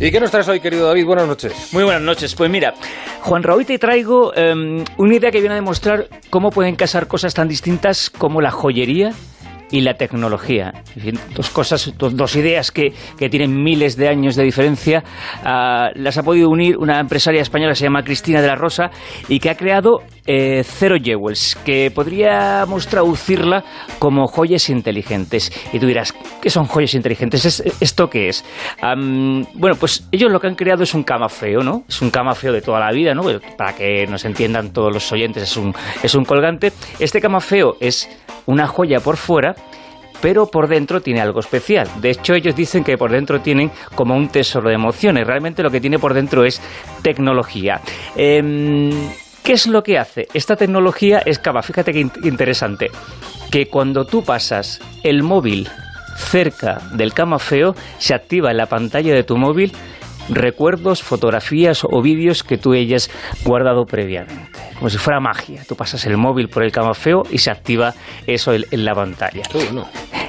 ¿Y qué nos traes hoy, querido David? Buenas noches. Muy buenas noches. Pues mira, Juan Raúl, te traigo em, una idea que viene a demostrar cómo pueden casar cosas tan distintas como la joyería y la tecnología. dos cosas, dos, ideas que, tienen miles de años de diferencia. Ah, las ha podido unir una empresaria española que se llama Cristina de la Rosa y que ha creado eh, Zero Jewels, que podríamos traducirla como joyas inteligentes. Y tú dirás, ¿qué son joyas inteligentes? ¿Esto qué es? bueno, pues ellos lo que han creado es un cama feo, ¿no? Es un cama feo de toda la vida, ¿no? Para que nos entiendan todos los oyentes, es un, es un colgante. Este cama feo es una joya por fuera pero por dentro tiene algo especial. De hecho, ellos dicen que por dentro tienen como un tesoro de emociones. Realmente lo que tiene por dentro es tecnología. Em, ¿Qué es lo que hace? Esta tecnología es cava. Fíjate qué interesante. Que cuando tú pasas el móvil cerca del cama feo, se activa en la pantalla de tu móvil recuerdos, fotografías o vídeos que tú hayas guardado previamente. Como si fuera magia. Tú pasas el móvil por el cama feo y se activa eso en, la pantalla.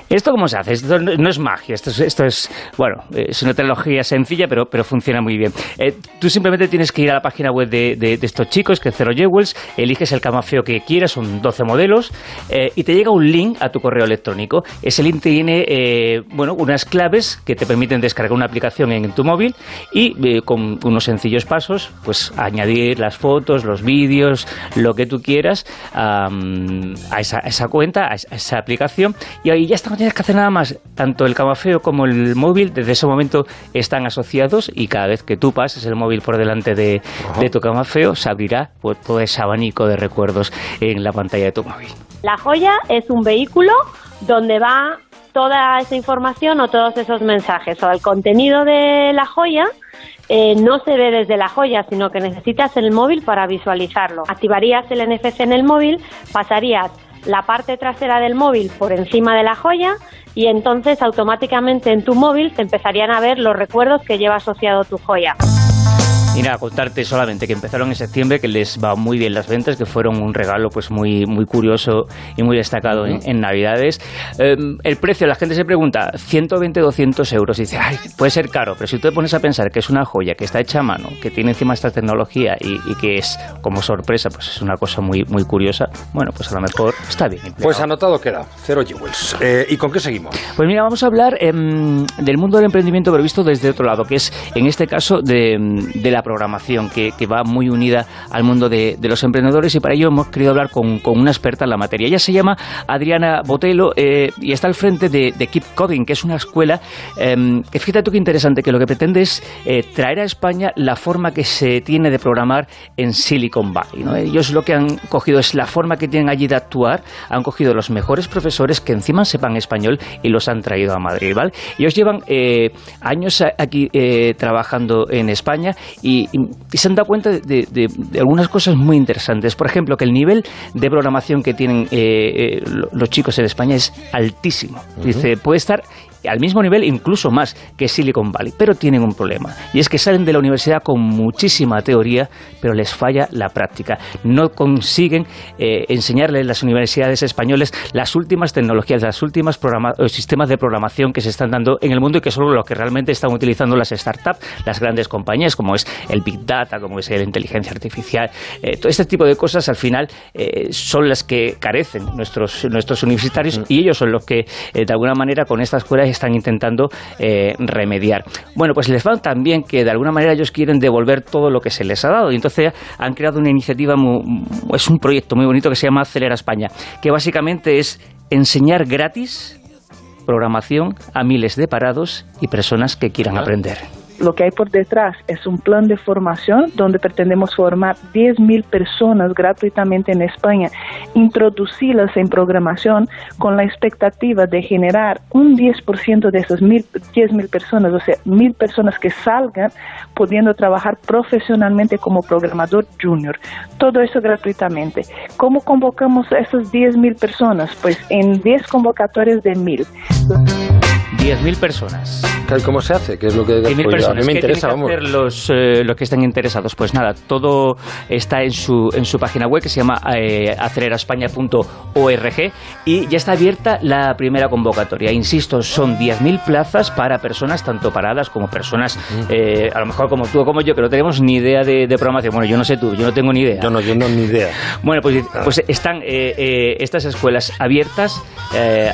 ¿Esto cómo se hace? Esto no es magia, esto es, esto es bueno, es una tecnología sencilla, pero, pero funciona muy bien. Eh, tú simplemente tienes que ir a la página web de, estos chicos, que es Zero Jewels, eliges el camafeo que quieras, son 12 modelos, eh, y te llega un link a tu correo electrónico. Ese link tiene, eh, bueno, unas claves que te permiten descargar una aplicación en tu móvil y con unos sencillos pasos, pues añadir las fotos, los vídeos, lo que tú quieras a, esa, esa, cuenta, a esa aplicación, y ahí ya estamos tienes que hacer nada más. Tanto el camafeo como el móvil desde ese momento están asociados y cada vez que tú pases el móvil por delante de, tu camafeo se abrirá pues, todo ese abanico de recuerdos en la pantalla de tu móvil. La joya es un vehículo donde va toda esa información o todos esos mensajes o el contenido de la joya eh, no se ve desde la joya, sino que necesitas el móvil para visualizarlo. Activarías el NFC en el móvil, pasarías la parte trasera del móvil por encima de la joya y entonces automáticamente en tu móvil te empezarían a ver los recuerdos que lleva asociado tu joya. Nada, contarte solamente que empezaron en septiembre, que les va muy bien las ventas, que fueron un regalo pues muy, muy curioso y muy destacado en, Navidades. Em, el precio, la gente se pregunta, 120, 200 euros. Y dice, ay, puede ser caro, pero si tú te pones a pensar que es una joya, que está hecha a mano, que tiene encima esta tecnología y, que es como sorpresa, pues es una cosa muy, muy curiosa, bueno, pues a lo mejor está bien. Pues anotado queda, cero jewels. Eh, ¿Y con qué seguimos? Pues mira, vamos a hablar em, del mundo del emprendimiento, pero visto desde otro lado, que es en este caso de, de la programación que, va muy unida al mundo de, los emprendedores y para ello hemos querido hablar con, una experta en la materia. Ella se llama Adriana Botelo eh, y está al frente de, Keep Coding, que es una escuela em, que fíjate tú qué interesante, que lo que pretende es eh, traer a España la forma que se tiene de programar en Silicon Valley. Ellos lo que han cogido es la forma que tienen allí de actuar, han cogido los mejores profesores que encima sepan español y los han traído a Madrid. ¿vale? Ellos llevan eh, años aquí trabajando en España y y, se han dado cuenta de, algunas cosas muy interesantes. Por ejemplo, que el nivel de programación que tienen eh, eh, los chicos en España es altísimo. Dice, puede estar al mismo nivel, incluso más que Silicon Valley, pero tienen un problema. Y es que salen de la universidad con muchísima teoría, pero les falla la práctica. No consiguen eh, enseñarles las universidades españoles las últimas tecnologías, las últimas sistemas de programación que se están dando en el mundo y que son lo que realmente están utilizando las startups, las grandes compañías, como es el Big Data, como es la inteligencia artificial. Eh, todo este tipo de cosas al final eh, son las que carecen nuestros, nuestros universitarios mm. y ellos son los que de alguna manera con esta están intentando eh, remediar. Bueno, pues les va también que de alguna manera ellos quieren devolver todo lo que se les ha dado. Y entonces han creado una iniciativa, es un proyecto muy bonito que se llama Acelera España, que básicamente es enseñar gratis programación a miles de parados y personas que quieran aprender lo que hay por detrás es un plan de formación donde pretendemos formar 10.000 personas gratuitamente en España, introducirlas en programación con la expectativa de generar un 10% de esas 10.000 personas, o sea, 1.000 personas que salgan pudiendo trabajar profesionalmente como programador junior. Todo eso gratuitamente. ¿Cómo convocamos a esas 10.000 personas? Pues en 10 convocatorias de 1.000. 10.000 personas. ¿Cómo se hace? ¿Qué es lo que pues, personas. me interesa? ¿Qué tienen que hacer los, eh, los que estén interesados? Pues nada, todo está en su, en su página web que se llama eh, aceleraspaña.org y ya está abierta la primera convocatoria. Insisto, son 10.000 plazas para personas tanto paradas como personas, eh, a lo mejor como tú o como yo, que no tenemos ni idea de, programación. Bueno, yo no sé tú, yo no tengo ni idea. Yo no, yo no ni idea. Bueno, pues, pues están estas escuelas abiertas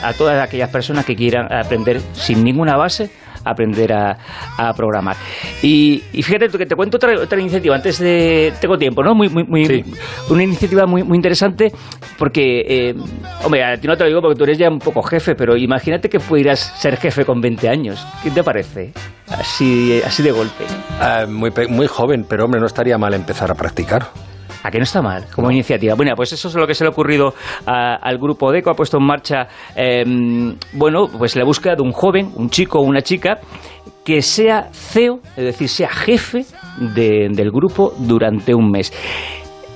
a todas aquellas personas que quieran aprender sin ninguna base aprender a, programar. Y, fíjate que te cuento otra, otra iniciativa, antes de... Tengo tiempo, ¿no? Muy, muy, muy Una iniciativa muy, muy interesante porque, eh, hombre, a ti no te lo digo porque tú eres ya un poco jefe, pero imagínate que pudieras ser jefe con 20 años. ¿Qué te parece? Así, así de golpe. Ah, muy, muy joven, pero hombre, no estaría mal empezar a practicar. ¿A que no está mal como iniciativa? Bueno, pues eso es lo que se le ha ocurrido al grupo DECO, ha puesto en marcha, em, bueno, pues la búsqueda de un joven, un chico o una chica que sea CEO, es decir, sea jefe del grupo durante un mes.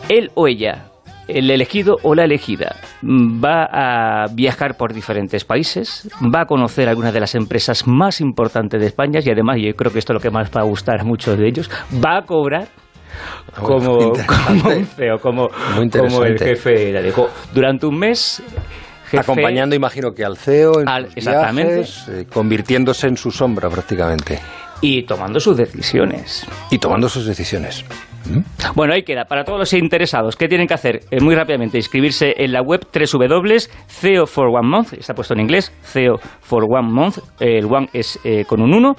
Él o ella el elegido o la elegida va a viajar por diferentes países, va a conocer algunas de las empresas más importantes de España y además yo creo que esto es lo que más va a gustar a muchos de ellos, va a cobrar como, un CEO, como, como el jefe la dejó durante un mes. Acompañando, imagino que al CEO, en exactamente. Eh, convirtiéndose en su sombra prácticamente. Y tomando sus decisiones. Y tomando sus decisiones. ¿Mm? Bueno, ahí queda. Para todos los interesados, ¿qué tienen que hacer? Eh, muy rápidamente, inscribirse en la web www.ceo for one month, está puesto en inglés, CEO for one month, el one es eh, con un 1,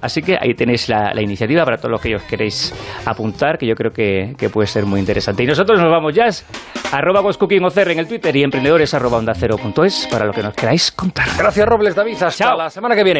Así que ahí tenéis la, iniciativa para todos los que os queréis apuntar, que yo creo que, puede ser muy interesante. Y nosotros nos vamos ya, arroba OCR en el Twitter y emprendedores arroba onda cero punto es para lo que nos queráis contar. Gracias Robles David, hasta la semana que viene.